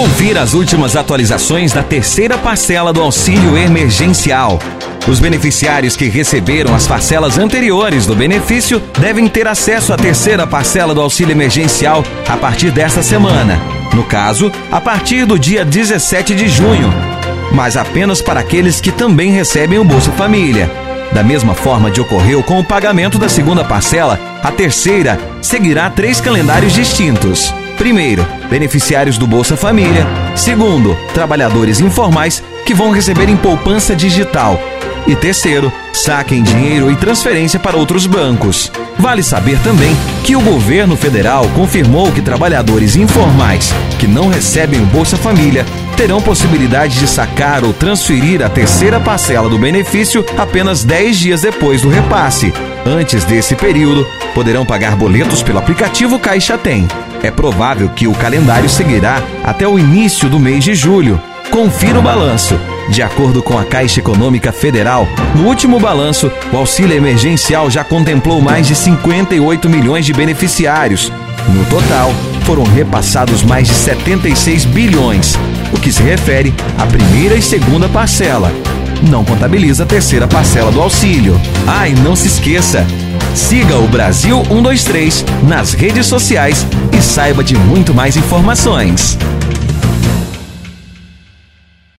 Confira as últimas atualizações da terceira parcela do auxílio emergencial. Os beneficiários que receberam as parcelas anteriores do benefício devem ter acesso à terceira parcela do auxílio emergencial a partir desta semana. No caso, a partir do dia 17 de junho, mas apenas para aqueles que também recebem o Bolsa Família. Da mesma forma de ocorreu com o pagamento da segunda parcela, a terceira seguirá três calendários distintos. Primeiro, beneficiários do Bolsa Família. Segundo, trabalhadores informais que vão receber em poupança digital. E terceiro, saque em dinheiro e transferência para outros bancos. Vale saber também que o governo federal confirmou que trabalhadores informais que não recebem o Bolsa Família terão possibilidade de sacar ou transferir a terceira parcela do benefício apenas 10 dias depois do repasse. Antes desse período, poderão pagar boletos pelo aplicativo Caixa Tem. É provável que o calendário seguirá até o início do mês de julho. Confira o balanço. De acordo com a Caixa Econômica Federal, no último balanço, o auxílio emergencial já contemplou mais de 58 milhões de beneficiários. No total, foram repassados mais de 76 bilhões, o que se refere à primeira e segunda parcela. Não contabiliza a terceira parcela do auxílio. Ah, e não se esqueça, Siga o Brasil 123 nas redes sociais e saiba de muito mais informações.